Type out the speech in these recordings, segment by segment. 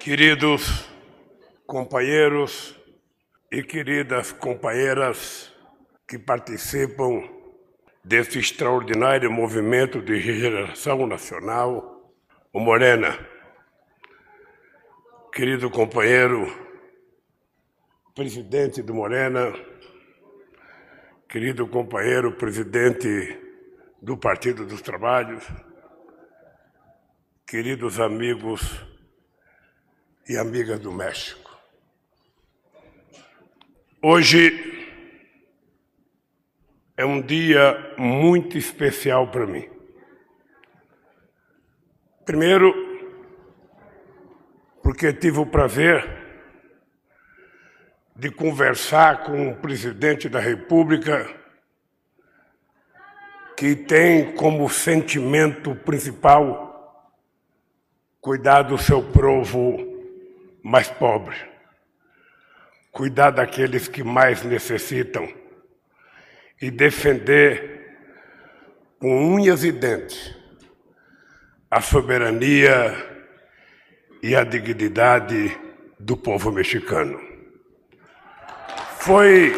Queridos companheiros e queridas companheiras que participam desse extraordinário movimento de regeneração nacional, o Morena, querido companheiro, presidente do Morena, querido companheiro, presidente do Partido dos Trabalhos, queridos amigos e amigas do México. Hoje é um dia muito especial para mim. Primeiro, porque tive o prazer de conversar com o presidente da República, que tem como sentimento principal cuidar do seu povo mais pobre, cuidar daqueles que mais necessitam e defender com unhas e dentes a soberania e a dignidade do povo mexicano. Foi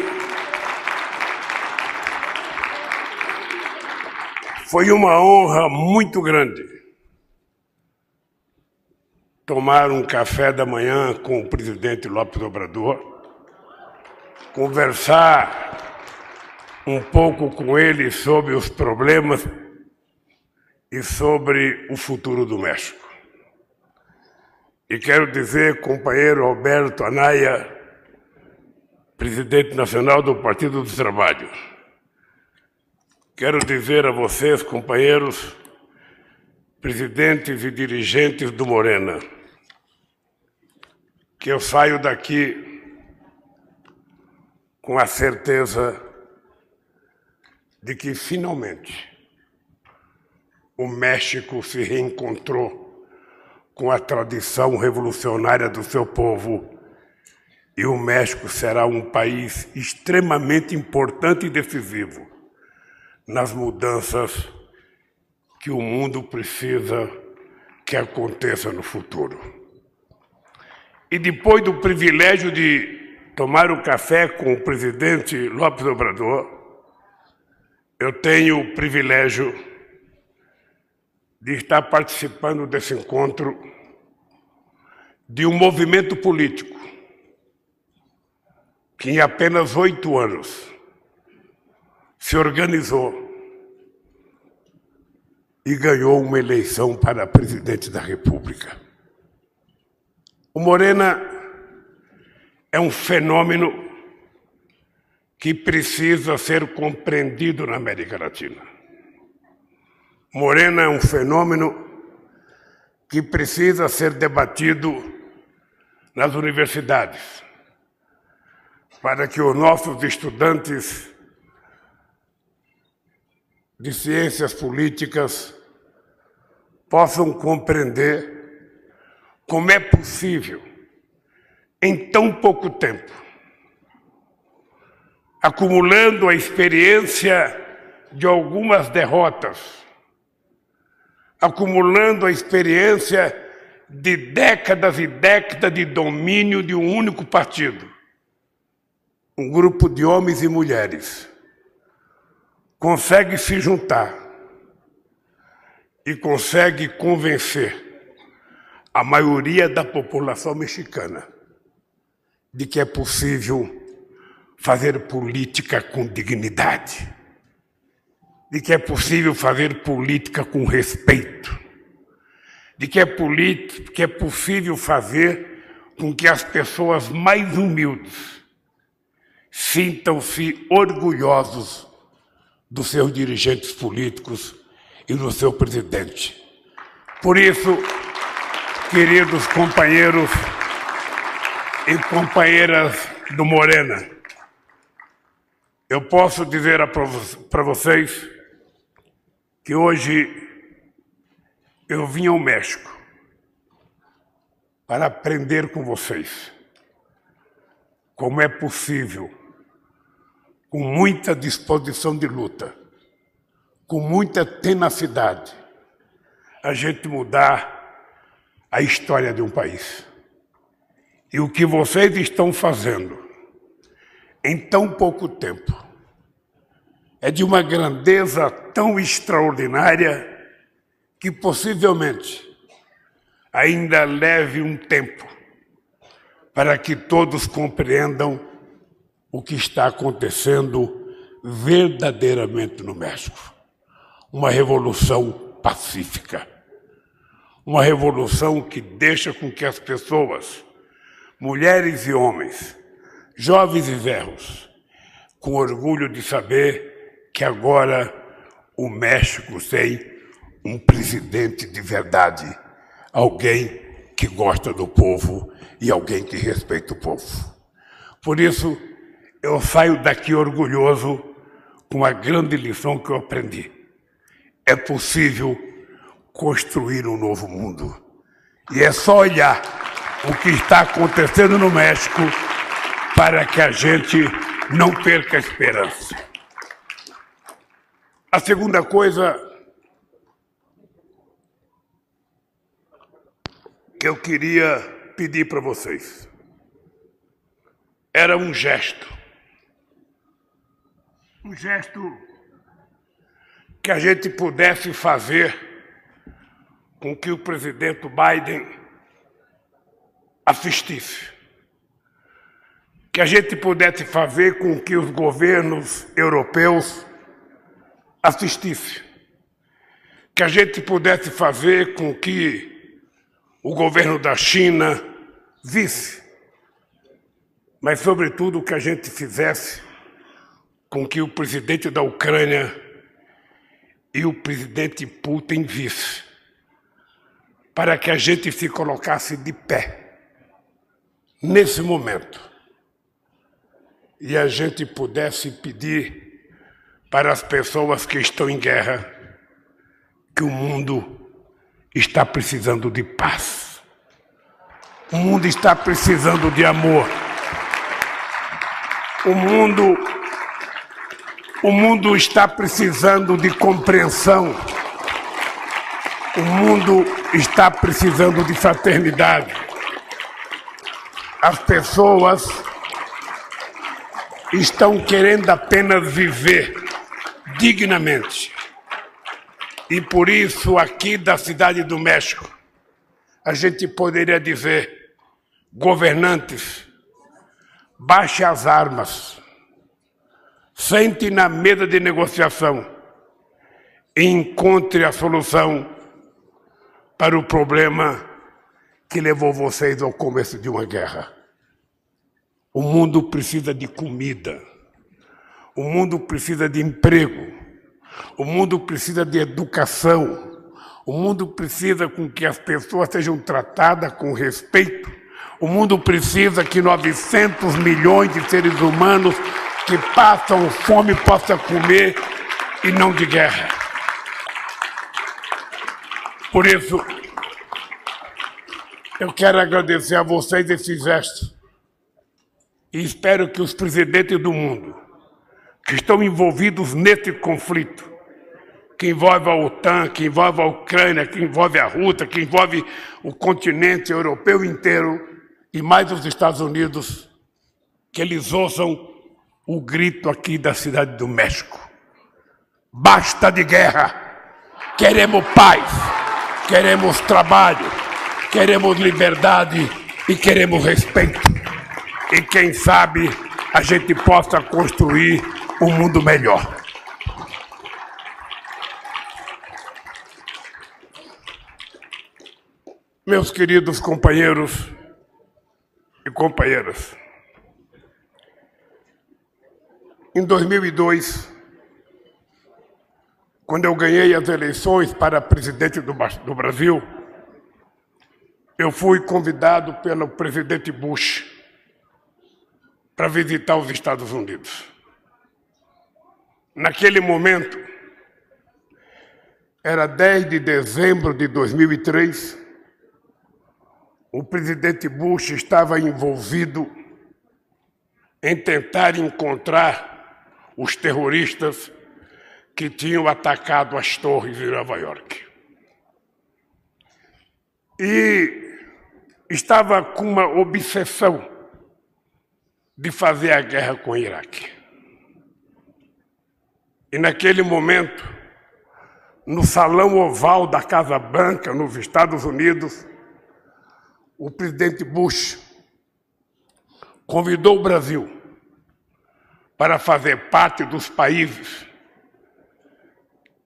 foi uma honra muito grande tomar um café da manhã com o presidente Lopes Obrador, conversar um pouco com ele sobre os problemas e sobre o futuro do México. E quero dizer, companheiro Alberto Anaya, presidente nacional do Partido dos Trabalhos, quero dizer a vocês, companheiros, presidentes e dirigentes do Morena, que eu saio daqui com a certeza de que finalmente o México se reencontrou com a tradição revolucionária do seu povo e o México será um país extremamente importante e decisivo nas mudanças que o mundo precisa que aconteça no futuro. E depois do privilégio de tomar o um café com o presidente Lopes Obrador, eu tenho o privilégio de estar participando desse encontro de um movimento político que em apenas oito anos se organizou e ganhou uma eleição para presidente da República. O Morena é um fenômeno que precisa ser compreendido na América Latina. Morena é um fenômeno que precisa ser debatido nas universidades, para que os nossos estudantes de ciências políticas possam compreender como é possível, em tão pouco tempo, acumulando a experiência de algumas derrotas, acumulando a experiência de décadas e décadas de domínio de um único partido, um grupo de homens e mulheres consegue se juntar e consegue convencer a maioria da população mexicana de que é possível fazer política com dignidade, de que é possível fazer política com respeito, de que é, que é possível fazer com que as pessoas mais humildes sintam-se orgulhosos dos seus dirigentes políticos e do seu presidente. Por isso, queridos companheiros e companheiras do Morena, eu posso dizer para vocês que hoje eu vim ao México para aprender com vocês como é possível com muita disposição de luta, com muita tenacidade, a gente mudar a história de um país. E o que vocês estão fazendo em tão pouco tempo é de uma grandeza tão extraordinária que possivelmente ainda leve um tempo para que todos compreendam o que está acontecendo verdadeiramente no México. Uma revolução pacífica. Uma revolução que deixa com que as pessoas, mulheres e homens, jovens e velhos, com orgulho de saber que agora o México tem um presidente de verdade, alguém que gosta do povo e alguém que respeita o povo. Por isso, eu saio daqui orgulhoso com a grande lição que eu aprendi. É possível construir um novo mundo. E é só olhar o que está acontecendo no México para que a gente não perca a esperança. A segunda coisa que eu queria pedir para vocês era um gesto um gesto que a gente pudesse fazer com que o presidente Biden assistisse. Que a gente pudesse fazer com que os governos europeus assistissem. Que a gente pudesse fazer com que o governo da China visse. Mas, sobretudo, que a gente fizesse com que o presidente da Ucrânia e o presidente Putin vissem, para que a gente se colocasse de pé nesse momento e a gente pudesse pedir para as pessoas que estão em guerra que o mundo está precisando de paz. O mundo está precisando de amor. O mundo o mundo está precisando de compreensão. O mundo está precisando de fraternidade. As pessoas estão querendo apenas viver dignamente. E por isso, aqui da cidade do México, a gente poderia dizer: governantes, baixe as armas Sente na mesa de negociação e encontre a solução para o problema que levou vocês ao começo de uma guerra. O mundo precisa de comida. O mundo precisa de emprego. O mundo precisa de educação. O mundo precisa com que as pessoas sejam tratadas com respeito. O mundo precisa que 900 milhões de seres humanos que passam fome possa comer e não de guerra. Por isso, eu quero agradecer a vocês esse gesto e espero que os presidentes do mundo que estão envolvidos nesse conflito, que envolve a OTAN, que envolve a Ucrânia, que envolve a Rússia, que envolve o continente europeu inteiro e mais os Estados Unidos, que eles ouçam o grito aqui da cidade do México. Basta de guerra. Queremos paz, queremos trabalho, queremos liberdade e queremos respeito. E quem sabe a gente possa construir um mundo melhor. Meus queridos companheiros e companheiras, Em 2002, quando eu ganhei as eleições para presidente do, do Brasil, eu fui convidado pelo presidente Bush para visitar os Estados Unidos. Naquele momento, era 10 de dezembro de 2003, o presidente Bush estava envolvido em tentar encontrar os terroristas que tinham atacado as torres em Nova York. E estava com uma obsessão de fazer a guerra com o Iraque. E naquele momento, no salão oval da Casa Branca, nos Estados Unidos, o presidente Bush convidou o Brasil para fazer parte dos países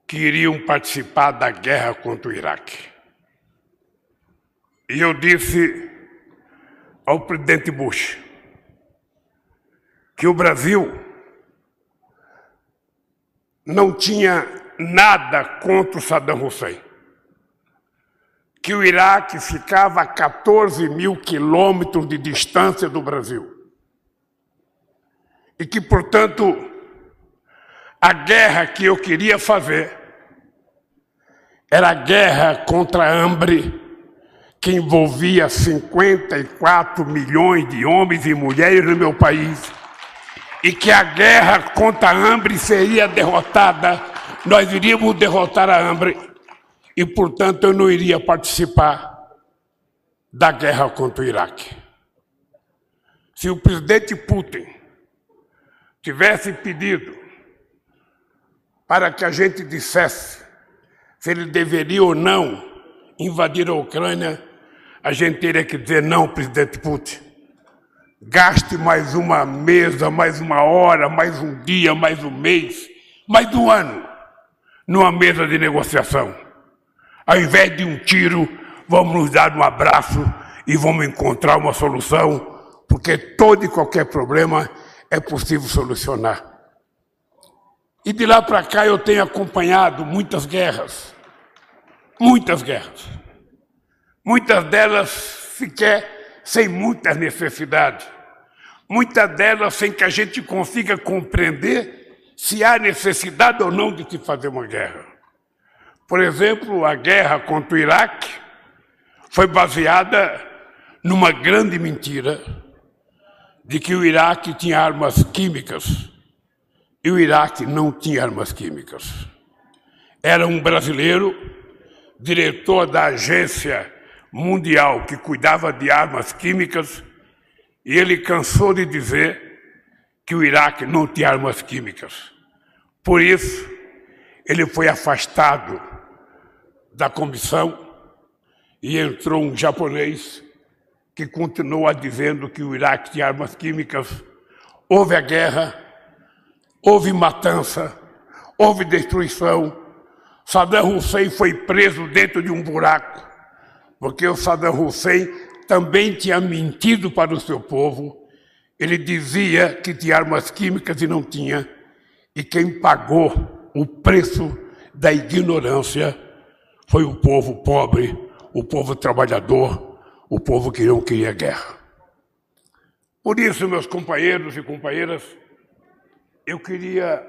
que iriam participar da guerra contra o Iraque. E eu disse ao presidente Bush que o Brasil não tinha nada contra o Saddam Hussein, que o Iraque ficava a 14 mil quilômetros de distância do Brasil e que, portanto, a guerra que eu queria fazer era a guerra contra a hambre que envolvia 54 milhões de homens e mulheres no meu país e que a guerra contra a hambre seria derrotada, nós iríamos derrotar a hambre e, portanto, eu não iria participar da guerra contra o Iraque. Se o presidente Putin tivesse pedido para que a gente dissesse se ele deveria ou não invadir a Ucrânia, a gente teria que dizer não, presidente Putin. Gaste mais uma mesa, mais uma hora, mais um dia, mais um mês, mais um ano numa mesa de negociação. Ao invés de um tiro, vamos nos dar um abraço e vamos encontrar uma solução, porque todo e qualquer problema é possível solucionar. E de lá para cá eu tenho acompanhado muitas guerras, muitas guerras. Muitas delas sequer sem muitas necessidades. Muitas delas sem que a gente consiga compreender se há necessidade ou não de se fazer uma guerra. Por exemplo, a guerra contra o Iraque foi baseada numa grande mentira de que o Iraque tinha armas químicas e o Iraque não tinha armas químicas. Era um brasileiro, diretor da agência mundial que cuidava de armas químicas, e ele cansou de dizer que o Iraque não tinha armas químicas. Por isso, ele foi afastado da comissão e entrou um japonês que continua dizendo que o Iraque tinha armas químicas. Houve a guerra, houve matança, houve destruição. Saddam Hussein foi preso dentro de um buraco, porque o Saddam Hussein também tinha mentido para o seu povo. Ele dizia que tinha armas químicas e não tinha. E quem pagou o preço da ignorância foi o povo pobre, o povo trabalhador, o povo que não queria guerra. Por isso, meus companheiros e companheiras, eu queria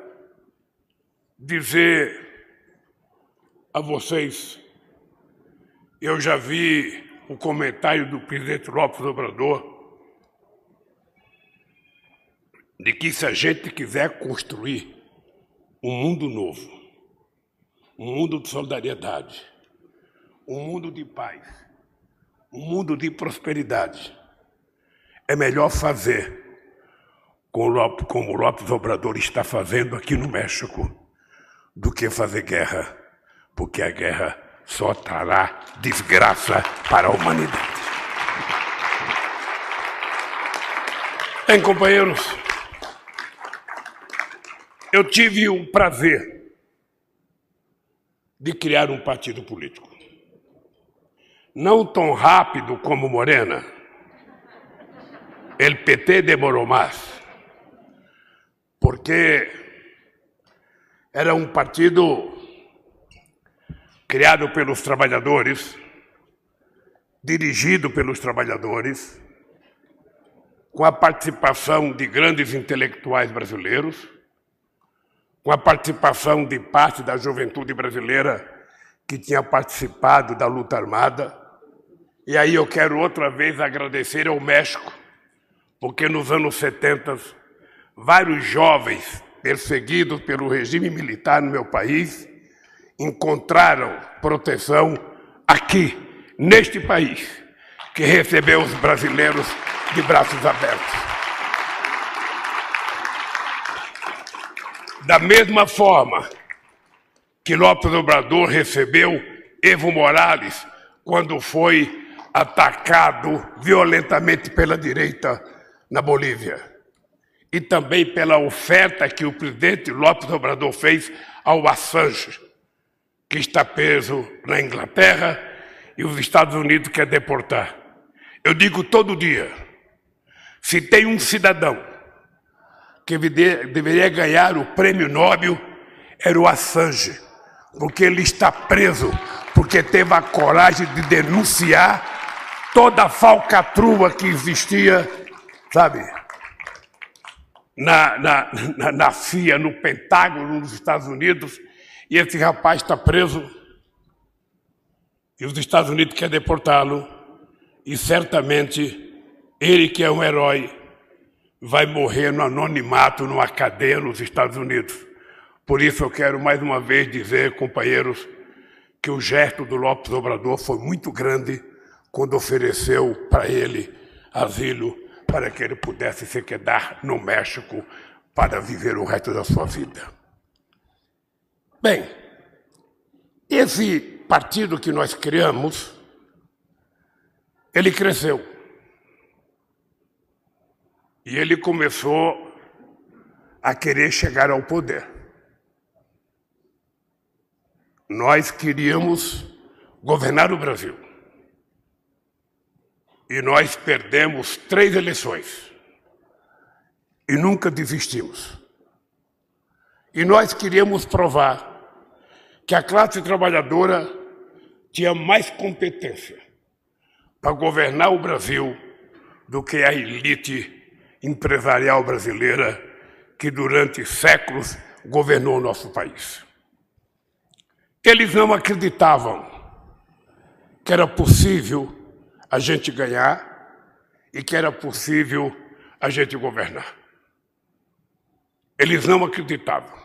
dizer a vocês, eu já vi o comentário do presidente Lopes Obrador, de que se a gente quiser construir um mundo novo, um mundo de solidariedade, um mundo de paz, um mundo de prosperidade. É melhor fazer como o Lopes Obrador está fazendo aqui no México do que fazer guerra, porque a guerra só trará desgraça para a humanidade. Bem, companheiros, eu tive o prazer de criar um partido político não tão rápido como Morena. El PT demorou mais, porque era um partido criado pelos trabalhadores, dirigido pelos trabalhadores, com a participação de grandes intelectuais brasileiros, com a participação de parte da juventude brasileira que tinha participado da luta armada, e aí eu quero outra vez agradecer ao México, porque nos anos 70, vários jovens perseguidos pelo regime militar no meu país encontraram proteção aqui, neste país, que recebeu os brasileiros de braços abertos. Da mesma forma que Lopes Obrador recebeu Evo Morales quando foi atacado violentamente pela direita na Bolívia. E também pela oferta que o presidente Lopes Obrador fez ao Assange, que está preso na Inglaterra e os Estados Unidos quer deportar. Eu digo todo dia: se tem um cidadão que deveria ganhar o prêmio Nobel, era o Assange, porque ele está preso, porque teve a coragem de denunciar toda a falcatrua que existia, sabe, na, na, na, na CIA, no Pentágono, nos Estados Unidos, e esse rapaz está preso, e os Estados Unidos querem deportá-lo, e certamente ele, que é um herói, vai morrer no anonimato, numa cadeia nos Estados Unidos. Por isso eu quero mais uma vez dizer, companheiros, que o gesto do Lopes Obrador foi muito grande quando ofereceu para ele asilo para que ele pudesse se quedar no México para viver o resto da sua vida. Bem, esse partido que nós criamos, ele cresceu. E ele começou a querer chegar ao poder. Nós queríamos governar o Brasil. E nós perdemos três eleições. E nunca desistimos. E nós queríamos provar que a classe trabalhadora tinha mais competência para governar o Brasil do que a elite empresarial brasileira que durante séculos governou o nosso país. Eles não acreditavam que era possível a gente ganhar e que era possível a gente governar. Eles não acreditavam.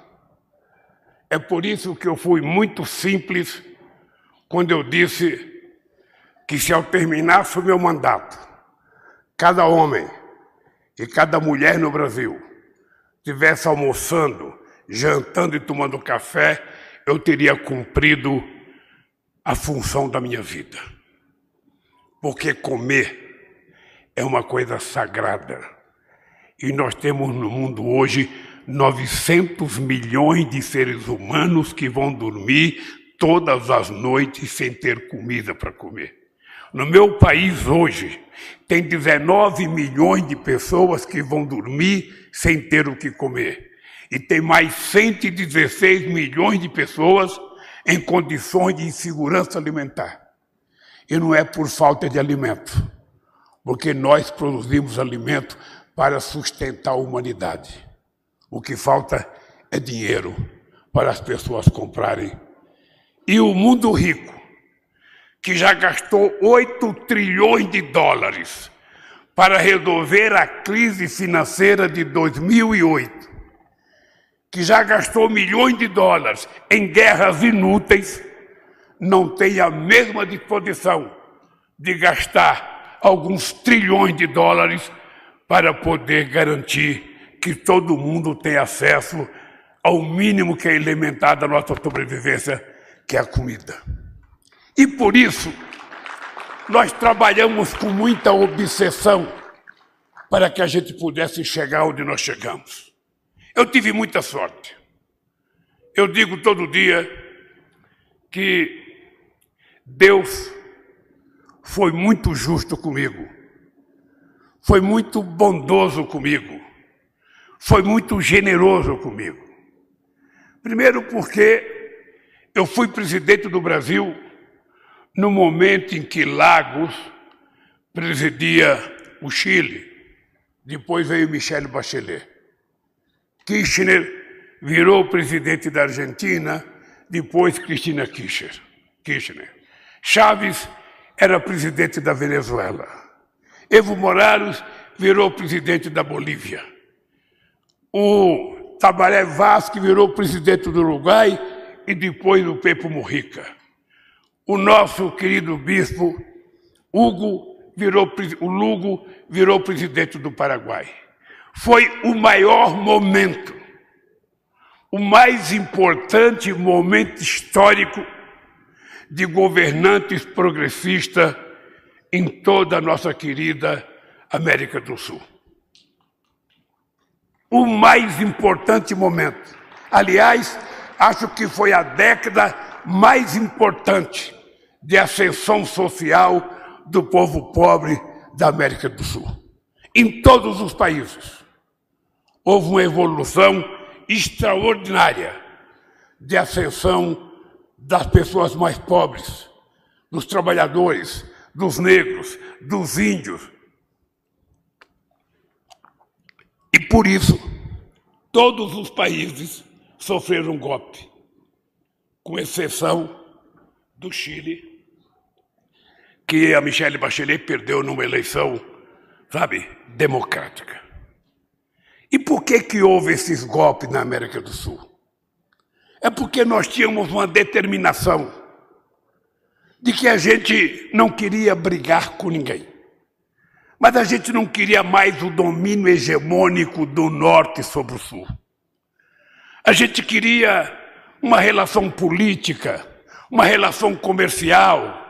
É por isso que eu fui muito simples quando eu disse que se ao terminasse o meu mandato, cada homem e cada mulher no Brasil estivesse almoçando, jantando e tomando café, eu teria cumprido a função da minha vida. Porque comer é uma coisa sagrada. E nós temos no mundo hoje 900 milhões de seres humanos que vão dormir todas as noites sem ter comida para comer. No meu país hoje, tem 19 milhões de pessoas que vão dormir sem ter o que comer. E tem mais 116 milhões de pessoas em condições de insegurança alimentar. E não é por falta de alimento, porque nós produzimos alimento para sustentar a humanidade. O que falta é dinheiro para as pessoas comprarem. E o mundo rico que já gastou 8 trilhões de dólares para resolver a crise financeira de 2008, que já gastou milhões de dólares em guerras inúteis, não tem a mesma disposição de gastar alguns trilhões de dólares para poder garantir que todo mundo tenha acesso ao mínimo que é elementar da nossa sobrevivência, que é a comida. E por isso, nós trabalhamos com muita obsessão para que a gente pudesse chegar onde nós chegamos. Eu tive muita sorte. Eu digo todo dia que Deus foi muito justo comigo, foi muito bondoso comigo, foi muito generoso comigo. Primeiro, porque eu fui presidente do Brasil no momento em que Lagos presidia o Chile. Depois veio Michelle Bachelet. Kirchner virou presidente da Argentina, depois Cristina. Kirchner. Chaves era presidente da Venezuela. Evo Morales virou presidente da Bolívia. O Tabaré Vaz virou presidente do Uruguai e depois o Pepo Mujica o nosso querido bispo Hugo virou, o Lugo virou presidente do Paraguai. Foi o maior momento, o mais importante momento histórico de governantes progressistas em toda a nossa querida América do Sul. O mais importante momento. Aliás, acho que foi a década mais importante de ascensão social do povo pobre da América do Sul. Em todos os países, houve uma evolução extraordinária de ascensão das pessoas mais pobres, dos trabalhadores, dos negros, dos índios. E por isso, todos os países sofreram um golpe, com exceção do Chile, que a Michelle Bachelet perdeu numa eleição, sabe, democrática. E por que que houve esses golpes na América do Sul? É porque nós tínhamos uma determinação de que a gente não queria brigar com ninguém. Mas a gente não queria mais o domínio hegemônico do norte sobre o sul. A gente queria uma relação política, uma relação comercial,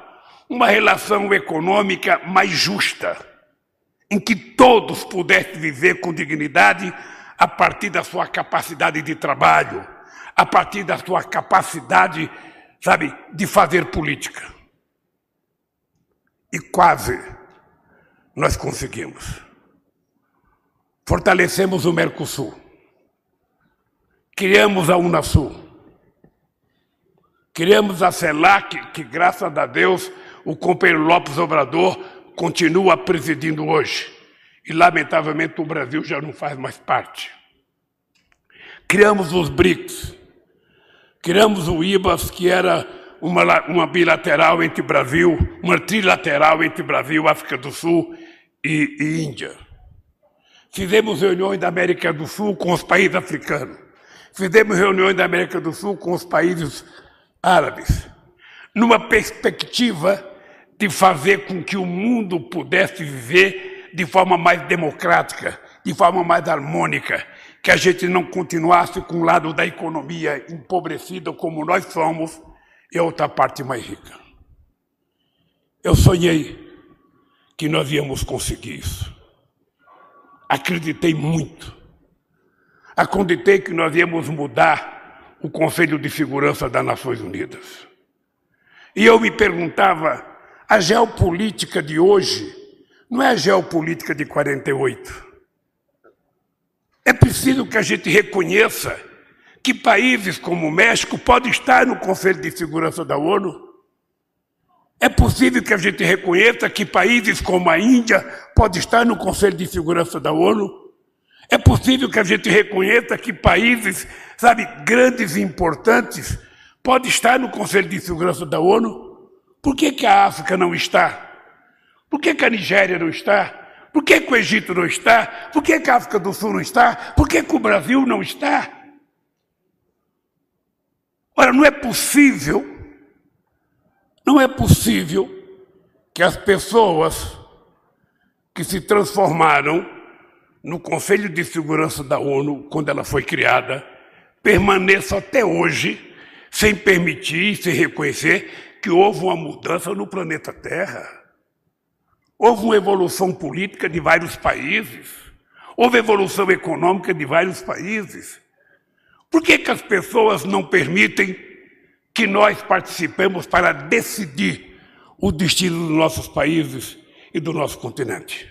uma relação econômica mais justa, em que todos pudessem viver com dignidade a partir da sua capacidade de trabalho, a partir da sua capacidade, sabe, de fazer política. E quase nós conseguimos. Fortalecemos o Mercosul. Criamos a Unasul. Criamos a CELAC, que graças a Deus o companheiro Lopes Obrador continua presidindo hoje. E lamentavelmente o Brasil já não faz mais parte. Criamos os BRICS. Criamos o IBAS, que era uma, uma bilateral entre Brasil, uma trilateral entre Brasil, África do Sul e, e Índia. Fizemos reuniões da América do Sul com os países africanos. Fizemos reuniões da América do Sul com os países árabes, numa perspectiva de fazer com que o mundo pudesse viver de forma mais democrática, de forma mais harmônica, que a gente não continuasse com o lado da economia empobrecida como nós somos e a outra parte mais rica. Eu sonhei que nós íamos conseguir isso. Acreditei muito. Acreditei que nós íamos mudar o Conselho de Segurança das Nações Unidas. E eu me perguntava, a geopolítica de hoje não é a geopolítica de 48. É preciso que a gente reconheça que países como o México podem estar no Conselho de Segurança da ONU. É possível que a gente reconheça que países como a Índia podem estar no Conselho de Segurança da ONU. É possível que a gente reconheça que países, sabe, grandes e importantes podem estar no Conselho de Segurança da ONU. Por que, que a África não está? Por que, que a Nigéria não está? Por que, que o Egito não está? Por que, que a África do Sul não está? Por que, que o Brasil não está? Ora, não é possível, não é possível que as pessoas que se transformaram no Conselho de Segurança da ONU, quando ela foi criada, permaneçam até hoje sem permitir, sem reconhecer que houve uma mudança no planeta Terra. Houve uma evolução política de vários países, houve evolução econômica de vários países. Por que, que as pessoas não permitem que nós participemos para decidir o destino dos nossos países e do nosso continente?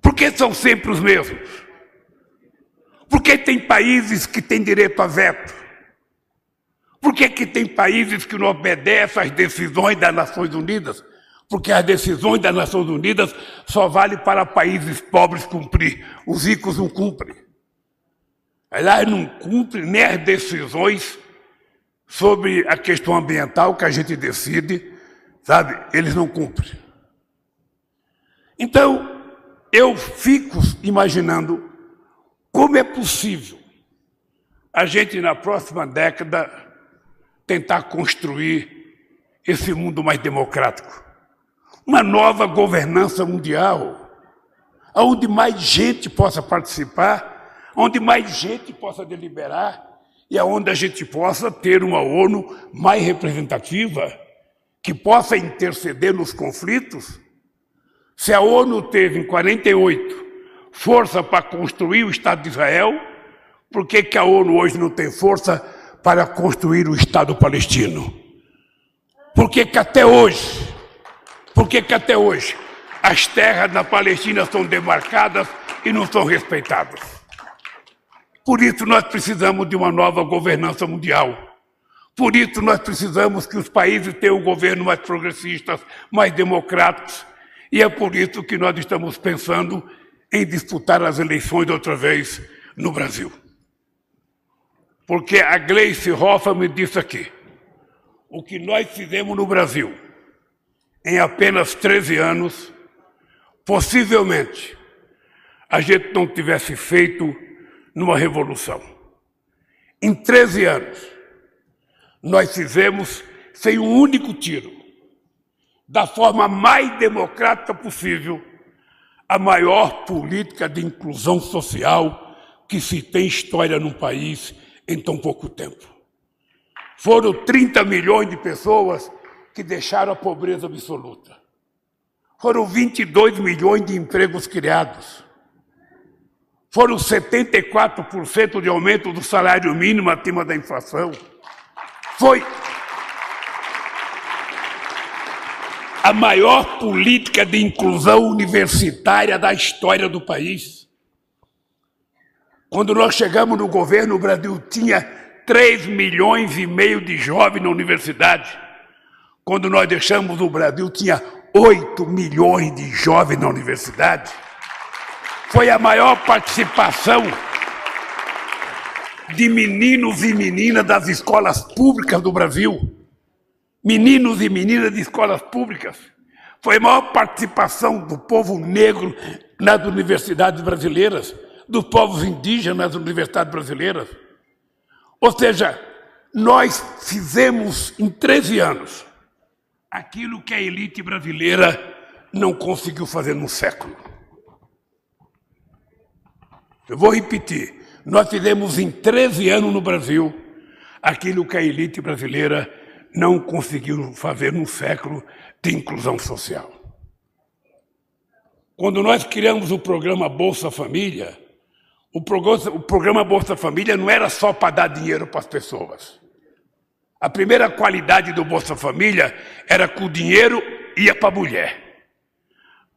Por que são sempre os mesmos? Por que tem países que têm direito a veto? Por que, que tem países que não obedecem às decisões das Nações Unidas? Porque as decisões das Nações Unidas só valem para países pobres cumprir, os ricos não cumprem. Aliás, não cumpre nem as decisões sobre a questão ambiental que a gente decide, sabe? Eles não cumprem. Então, eu fico imaginando como é possível a gente, na próxima década, tentar construir esse mundo mais democrático. Uma nova governança mundial, onde mais gente possa participar, onde mais gente possa deliberar e aonde a gente possa ter uma ONU mais representativa, que possa interceder nos conflitos. Se a ONU teve em 48 força para construir o Estado de Israel, por que, que a ONU hoje não tem força para construir o Estado palestino? Por que, que até hoje, por que, que até hoje as terras na Palestina são demarcadas e não são respeitadas? Por isso nós precisamos de uma nova governança mundial. Por isso nós precisamos que os países tenham um governo mais progressistas, mais democráticos. E é por isso que nós estamos pensando em disputar as eleições outra vez no Brasil. Porque a Gleice Hoffa me disse aqui, o que nós fizemos no Brasil em apenas 13 anos, possivelmente a gente não tivesse feito numa revolução. Em 13 anos, nós fizemos, sem um único tiro, da forma mais democrática possível, a maior política de inclusão social que se tem história num país em tão pouco tempo. Foram 30 milhões de pessoas que deixaram a pobreza absoluta. Foram 22 milhões de empregos criados. Foram 74% de aumento do salário mínimo acima da inflação. Foi a maior política de inclusão universitária da história do país. Quando nós chegamos no governo, o Brasil tinha 3 milhões e meio de jovens na universidade. Quando nós deixamos o Brasil, tinha 8 milhões de jovens na universidade foi a maior participação de meninos e meninas das escolas públicas do Brasil. Meninos e meninas de escolas públicas. Foi a maior participação do povo negro nas universidades brasileiras, dos povos indígenas nas universidades brasileiras. Ou seja, nós fizemos em 13 anos aquilo que a elite brasileira não conseguiu fazer num século. Eu vou repetir. Nós fizemos em 13 anos no Brasil aquilo que a elite brasileira não conseguiu fazer num século de inclusão social. Quando nós criamos o programa Bolsa Família, o programa Bolsa Família não era só para dar dinheiro para as pessoas. A primeira qualidade do Bolsa Família era que o dinheiro ia para a mulher.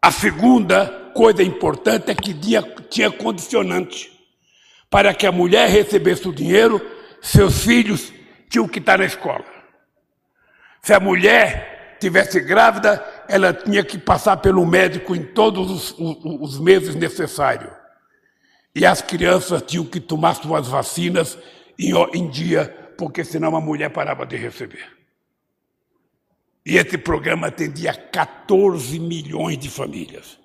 A segunda coisa importante é que tinha condicionante. Para que a mulher recebesse o dinheiro, seus filhos tinham que estar na escola. Se a mulher tivesse grávida, ela tinha que passar pelo médico em todos os, os, os meses necessários. E as crianças tinham que tomar suas vacinas em, em dia, porque senão a mulher parava de receber. E esse programa atendia 14 milhões de famílias.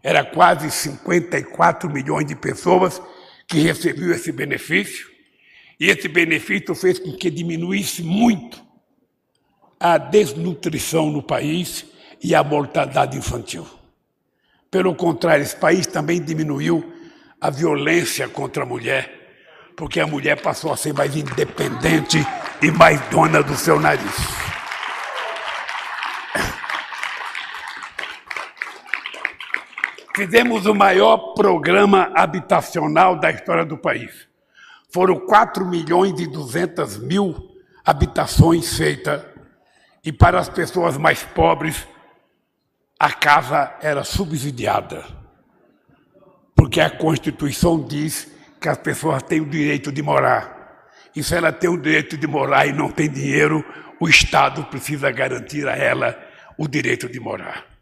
Era quase 54 milhões de pessoas que recebiam esse benefício. E esse benefício fez com que diminuísse muito a desnutrição no país e a mortalidade infantil. Pelo contrário, esse país também diminuiu a violência contra a mulher, porque a mulher passou a ser mais independente e mais dona do seu nariz. Fizemos o maior programa habitacional da história do país. Foram 4 milhões e 200 mil habitações feitas. E para as pessoas mais pobres, a casa era subsidiada. Porque a Constituição diz que as pessoas têm o direito de morar. E se ela tem o direito de morar e não tem dinheiro, o Estado precisa garantir a ela o direito de morar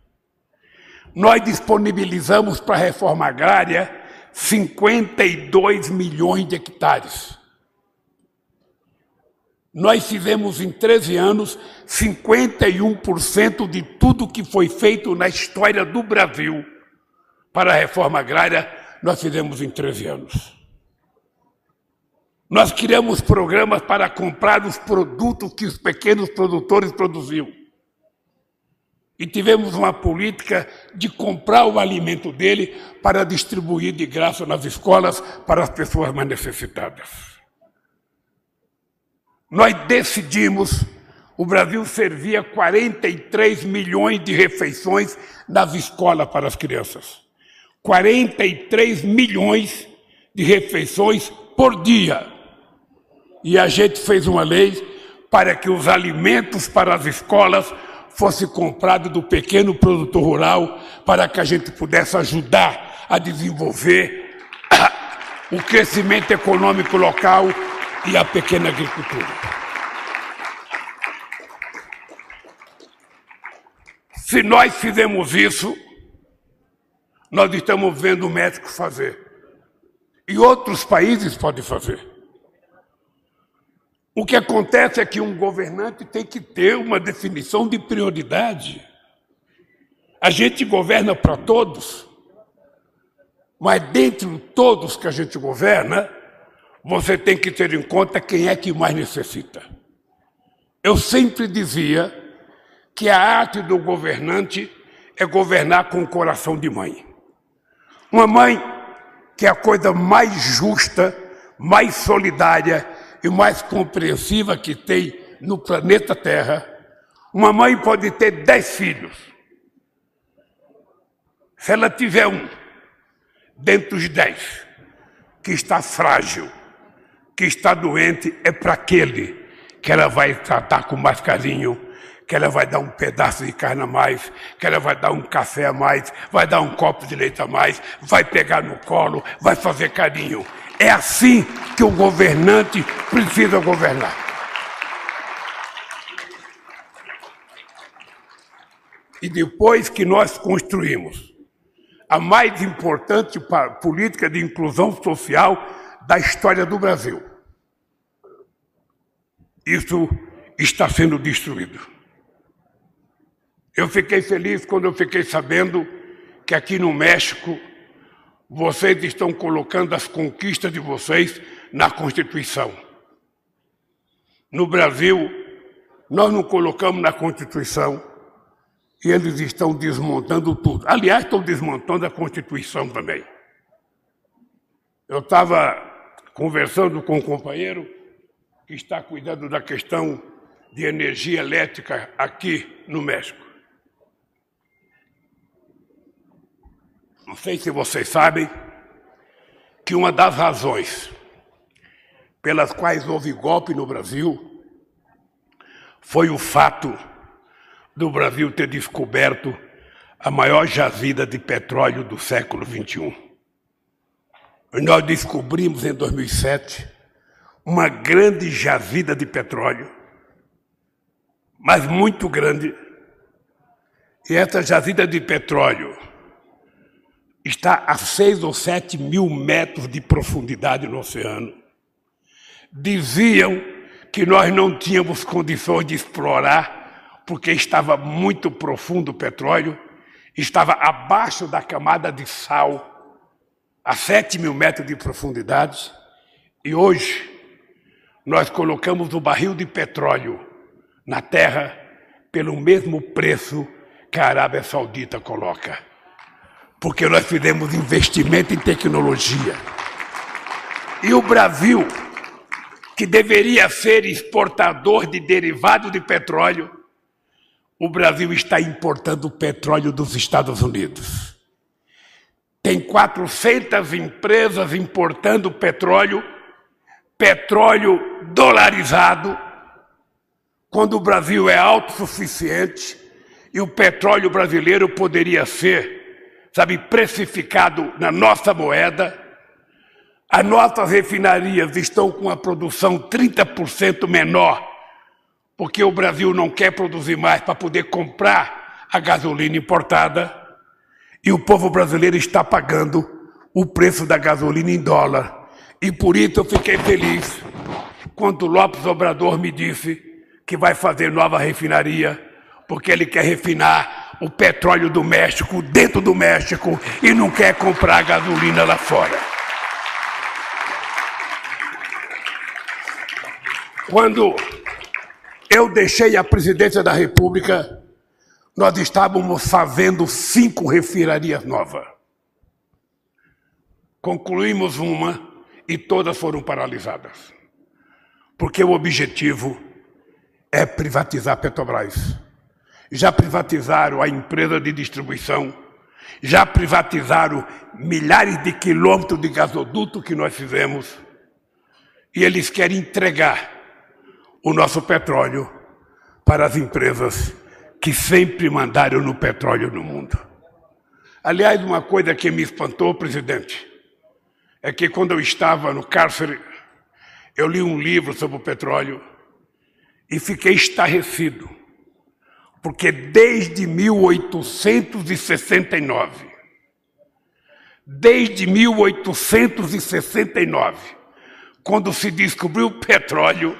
nós disponibilizamos para a reforma agrária 52 milhões de hectares. Nós fizemos em 13 anos 51% de tudo que foi feito na história do Brasil para a reforma agrária, nós fizemos em 13 anos. Nós criamos programas para comprar os produtos que os pequenos produtores produziam. E tivemos uma política de comprar o alimento dele para distribuir de graça nas escolas para as pessoas mais necessitadas. Nós decidimos, o Brasil servia 43 milhões de refeições nas escolas para as crianças. 43 milhões de refeições por dia. E a gente fez uma lei para que os alimentos para as escolas fosse comprado do pequeno produtor rural para que a gente pudesse ajudar a desenvolver o crescimento econômico local e a pequena agricultura. Se nós fizemos isso, nós estamos vendo o México fazer. E outros países podem fazer. O que acontece é que um governante tem que ter uma definição de prioridade. A gente governa para todos, mas dentre todos que a gente governa, você tem que ter em conta quem é que mais necessita. Eu sempre dizia que a arte do governante é governar com o coração de mãe. Uma mãe que é a coisa mais justa, mais solidária e mais compreensiva que tem no planeta Terra, uma mãe pode ter dez filhos. Se ela tiver um, dentre os dez, que está frágil, que está doente, é para aquele que ela vai tratar com mais carinho, que ela vai dar um pedaço de carne a mais, que ela vai dar um café a mais, vai dar um copo de leite a mais, vai pegar no colo, vai fazer carinho. É assim que o governante precisa governar. E depois que nós construímos a mais importante política de inclusão social da história do Brasil, isso está sendo destruído. Eu fiquei feliz quando eu fiquei sabendo que aqui no México vocês estão colocando as conquistas de vocês na Constituição. No Brasil, nós não colocamos na Constituição e eles estão desmontando tudo. Aliás, estão desmontando a Constituição também. Eu estava conversando com um companheiro que está cuidando da questão de energia elétrica aqui no México. Não sei se vocês sabem que uma das razões pelas quais houve golpe no Brasil foi o fato do Brasil ter descoberto a maior jazida de petróleo do século XXI. Nós descobrimos em 2007 uma grande jazida de petróleo, mas muito grande. E essa jazida de petróleo está a seis ou sete mil metros de profundidade no oceano. Diziam que nós não tínhamos condições de explorar, porque estava muito profundo o petróleo, estava abaixo da camada de sal, a sete mil metros de profundidade, e hoje nós colocamos o barril de petróleo na terra pelo mesmo preço que a Arábia Saudita coloca porque nós fizemos investimento em tecnologia. E o Brasil, que deveria ser exportador de derivados de petróleo, o Brasil está importando petróleo dos Estados Unidos. Tem 400 empresas importando petróleo, petróleo dolarizado, quando o Brasil é autossuficiente e o petróleo brasileiro poderia ser sabe, precificado na nossa moeda. As nossas refinarias estão com a produção 30% menor, porque o Brasil não quer produzir mais para poder comprar a gasolina importada. E o povo brasileiro está pagando o preço da gasolina em dólar. E por isso eu fiquei feliz quando Lopes Obrador me disse que vai fazer nova refinaria, porque ele quer refinar o petróleo do México dentro do México e não quer comprar gasolina lá fora. Quando eu deixei a presidência da República, nós estávamos fazendo cinco refinarias novas. Concluímos uma e todas foram paralisadas. Porque o objetivo é privatizar Petrobras. Já privatizaram a empresa de distribuição, já privatizaram milhares de quilômetros de gasoduto que nós fizemos, e eles querem entregar o nosso petróleo para as empresas que sempre mandaram no petróleo no mundo. Aliás, uma coisa que me espantou, presidente, é que quando eu estava no cárcere, eu li um livro sobre o petróleo e fiquei estarrecido, porque desde 1869, desde 1869, quando se descobriu o petróleo,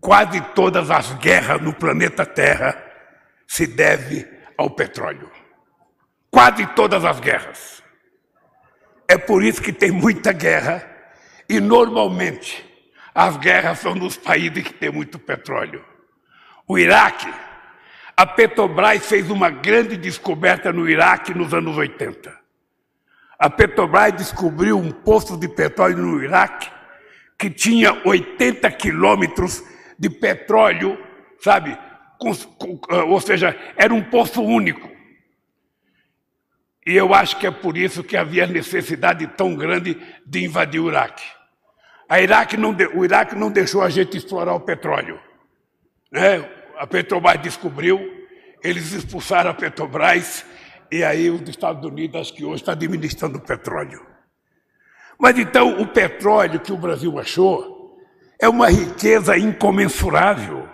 quase todas as guerras no planeta Terra se devem ao petróleo. Quase todas as guerras. É por isso que tem muita guerra e normalmente as guerras são nos países que têm muito petróleo. O Iraque, a Petrobras fez uma grande descoberta no Iraque nos anos 80. A Petrobras descobriu um poço de petróleo no Iraque que tinha 80 quilômetros de petróleo, sabe? Com, ou seja, era um poço único. E eu acho que é por isso que havia necessidade tão grande de invadir o Iraque. Iraque não, o Iraque não deixou a gente explorar o petróleo. Né? A Petrobras descobriu, eles expulsaram a Petrobras e aí os Estados Unidos, acho que hoje, está administrando o petróleo. Mas então o petróleo que o Brasil achou é uma riqueza incomensurável.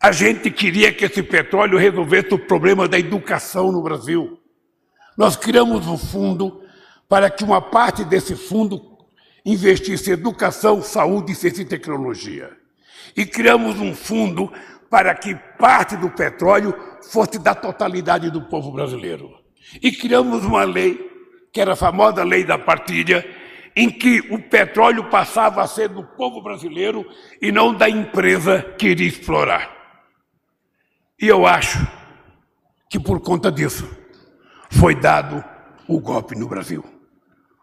A gente queria que esse petróleo resolvesse o problema da educação no Brasil. Nós criamos um fundo para que uma parte desse fundo investisse em educação, saúde, ciência e tecnologia. E criamos um fundo para que parte do petróleo fosse da totalidade do povo brasileiro. E criamos uma lei, que era a famosa lei da partilha, em que o petróleo passava a ser do povo brasileiro e não da empresa que iria explorar. E eu acho que por conta disso, foi dado o golpe no Brasil.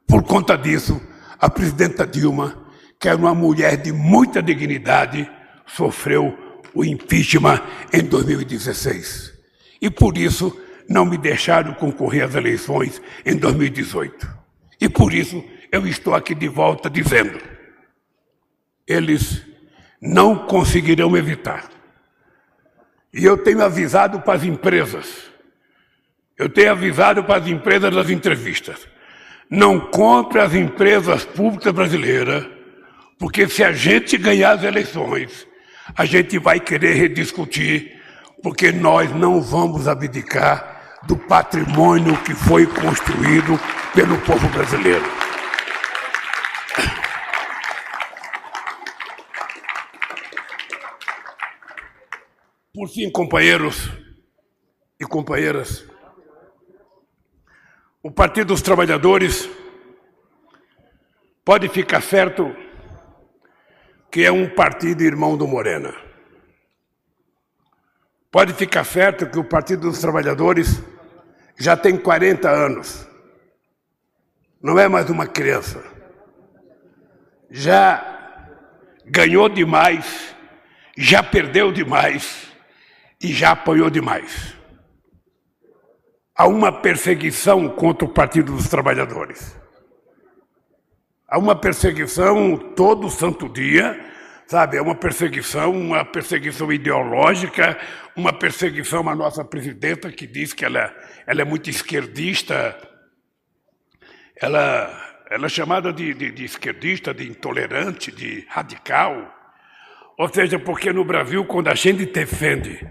Por conta disso, a presidenta Dilma, que era uma mulher de muita dignidade, sofreu o impeachment em 2016. E por isso não me deixaram concorrer às eleições em 2018. E por isso eu estou aqui de volta dizendo: eles não conseguirão evitar. E eu tenho avisado para as empresas eu tenho avisado para as empresas das entrevistas. Não compre as empresas públicas brasileiras, porque se a gente ganhar as eleições, a gente vai querer rediscutir, porque nós não vamos abdicar do patrimônio que foi construído pelo povo brasileiro. Por fim, companheiros e companheiras, o Partido dos Trabalhadores pode ficar certo que é um partido irmão do Morena. Pode ficar certo que o Partido dos Trabalhadores já tem 40 anos. Não é mais uma criança. Já ganhou demais, já perdeu demais e já apanhou demais há uma perseguição contra o Partido dos Trabalhadores. Há uma perseguição todo santo dia, sabe? É uma perseguição, uma perseguição ideológica, uma perseguição à nossa presidenta que diz que ela, ela é muito esquerdista. Ela, ela é chamada de, de, de esquerdista, de intolerante, de radical. Ou seja, porque no Brasil, quando a gente defende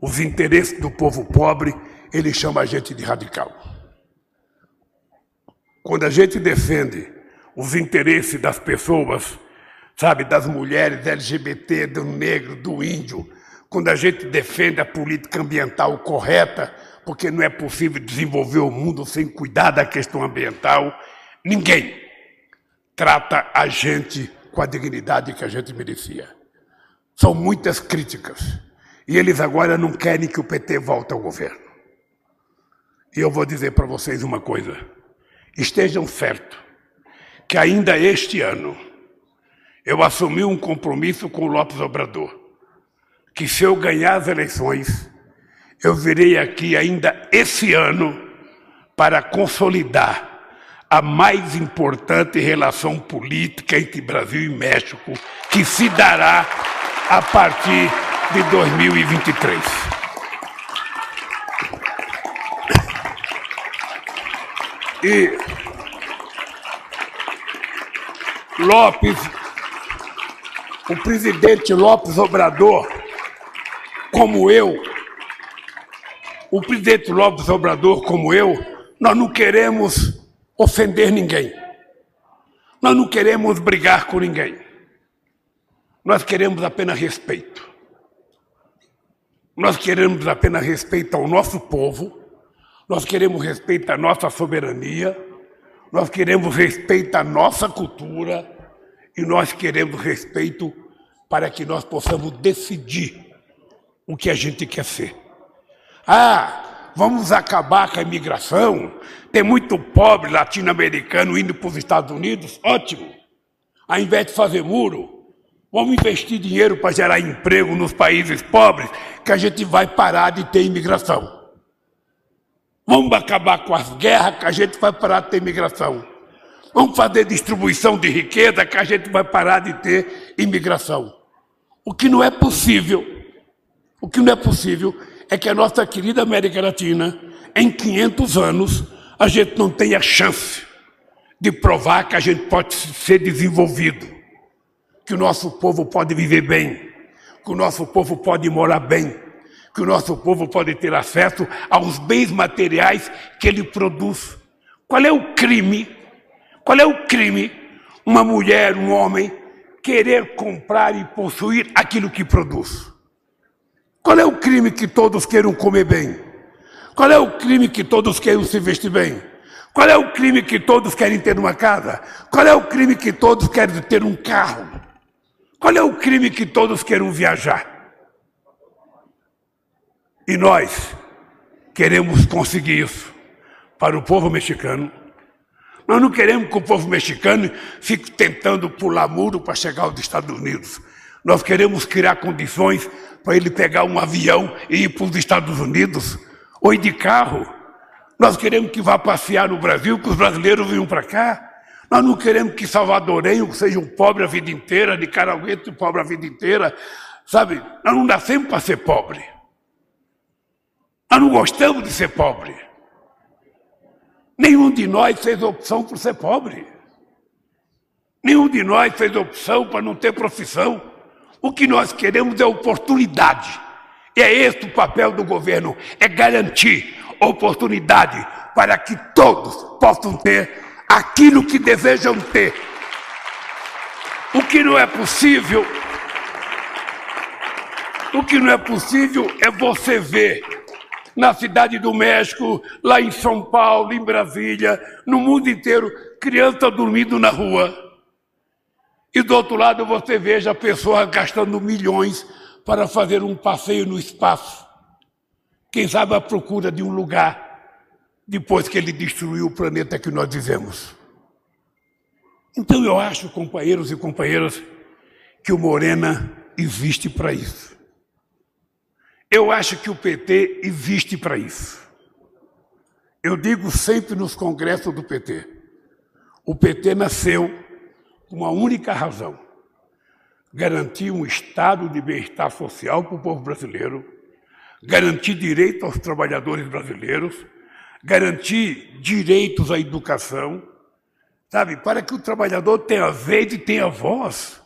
os interesses do povo pobre, ele chama a gente de radical. Quando a gente defende os interesses das pessoas, sabe, das mulheres LGBT, do negro, do índio, quando a gente defende a política ambiental correta, porque não é possível desenvolver o mundo sem cuidar da questão ambiental, ninguém trata a gente com a dignidade que a gente merecia. São muitas críticas. E eles agora não querem que o PT volte ao governo. E eu vou dizer para vocês uma coisa: estejam certos que ainda este ano eu assumi um compromisso com o Lopes Obrador, que se eu ganhar as eleições, eu virei aqui ainda esse ano para consolidar a mais importante relação política entre Brasil e México, que se dará a partir de 2023. E Lopes, o presidente Lopes Obrador, como eu, o presidente Lopes Obrador, como eu, nós não queremos ofender ninguém. Nós não queremos brigar com ninguém. Nós queremos apenas respeito. Nós queremos apenas respeito ao nosso povo, nós queremos respeito à nossa soberania, nós queremos respeito à nossa cultura e nós queremos respeito para que nós possamos decidir o que a gente quer ser. Ah, vamos acabar com a imigração, tem muito pobre latino-americano indo para os Estados Unidos, ótimo. Ao invés de fazer muro, Vamos investir dinheiro para gerar emprego nos países pobres, que a gente vai parar de ter imigração. Vamos acabar com as guerras, que a gente vai parar de ter imigração. Vamos fazer distribuição de riqueza, que a gente vai parar de ter imigração. O que não é possível, o que não é possível é que a nossa querida América Latina, em 500 anos, a gente não tenha chance de provar que a gente pode ser desenvolvido que o nosso povo pode viver bem, que o nosso povo pode morar bem, que o nosso povo pode ter acesso aos bens materiais que ele produz. Qual é o crime? Qual é o crime? Uma mulher, um homem, querer comprar e possuir aquilo que produz. Qual é o crime que todos queiram comer bem? Qual é o crime que todos queiram se vestir bem? Qual é o crime que todos querem ter uma casa? Qual é o crime que todos querem ter um carro? Qual é o crime que todos querem viajar? E nós queremos conseguir isso para o povo mexicano. Nós não queremos que o povo mexicano fique tentando pular muro para chegar aos Estados Unidos. Nós queremos criar condições para ele pegar um avião e ir para os Estados Unidos, ou ir de carro. Nós queremos que vá passear no Brasil, que os brasileiros venham para cá. Nós não queremos que salvadorenho seja um pobre a vida inteira, nicaragüense pobre a vida inteira, sabe? Nós não nascemos para ser pobre. Nós não gostamos de ser pobre. Nenhum de nós fez opção por ser pobre. Nenhum de nós fez opção para não ter profissão. O que nós queremos é oportunidade. E é esse o papel do governo, é garantir oportunidade para que todos possam ter aquilo que desejam ter. O que não é possível, o que não é possível é você ver na cidade do México, lá em São Paulo, em Brasília, no mundo inteiro, criança dormindo na rua. E do outro lado você veja pessoas gastando milhões para fazer um passeio no espaço. Quem sabe à procura de um lugar depois que ele destruiu o planeta que nós vivemos. Então eu acho, companheiros e companheiras, que o Morena existe para isso. Eu acho que o PT existe para isso. Eu digo sempre nos congressos do PT: o PT nasceu com uma única razão: garantir um estado de bem-estar social para o povo brasileiro, garantir direito aos trabalhadores brasileiros garantir direitos à educação, sabe, para que o trabalhador tenha vez e tenha voz.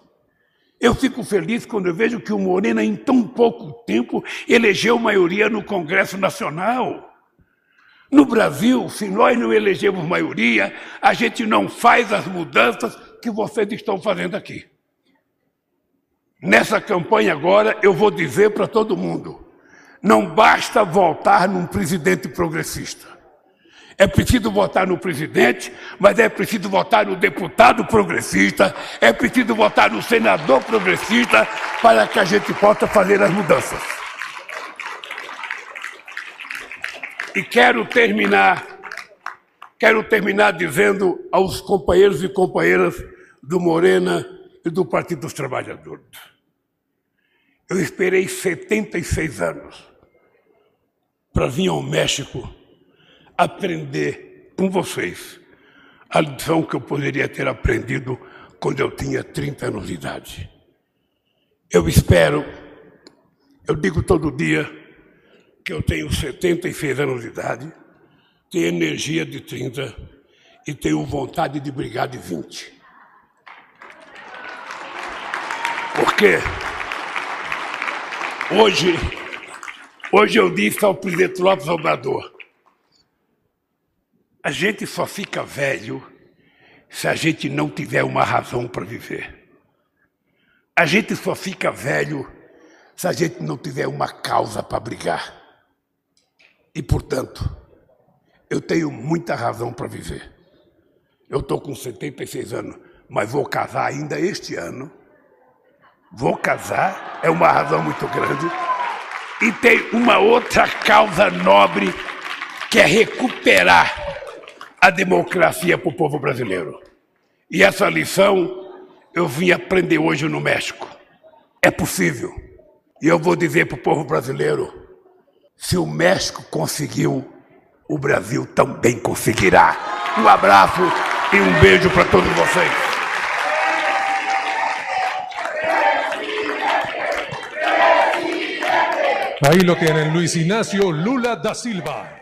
Eu fico feliz quando eu vejo que o Morena, em tão pouco tempo, elegeu maioria no Congresso Nacional. No Brasil, se nós não elegemos maioria, a gente não faz as mudanças que vocês estão fazendo aqui. Nessa campanha agora, eu vou dizer para todo mundo: não basta voltar num presidente progressista. É preciso votar no presidente, mas é preciso votar no deputado progressista, é preciso votar no senador progressista para que a gente possa fazer as mudanças. E quero terminar, quero terminar dizendo aos companheiros e companheiras do Morena e do Partido dos Trabalhadores. Eu esperei 76 anos para vir ao México aprender com vocês a lição que eu poderia ter aprendido quando eu tinha 30 anos de idade. Eu espero, eu digo todo dia que eu tenho 76 anos de idade, tenho energia de 30 e tenho vontade de brigar de 20. Porque hoje, hoje eu disse ao presidente Lopes Obrador, a gente só fica velho se a gente não tiver uma razão para viver. A gente só fica velho se a gente não tiver uma causa para brigar. E, portanto, eu tenho muita razão para viver. Eu estou com 76 anos, mas vou casar ainda este ano. Vou casar, é uma razão muito grande. E tem uma outra causa nobre que é recuperar a democracia para o povo brasileiro. E essa lição eu vim aprender hoje no México. É possível. E eu vou dizer para o povo brasileiro: se o México conseguiu, o Brasil também conseguirá. Um abraço e um beijo para todos vocês. Ahí lo tienen, Luis Ignacio Lula da Silva.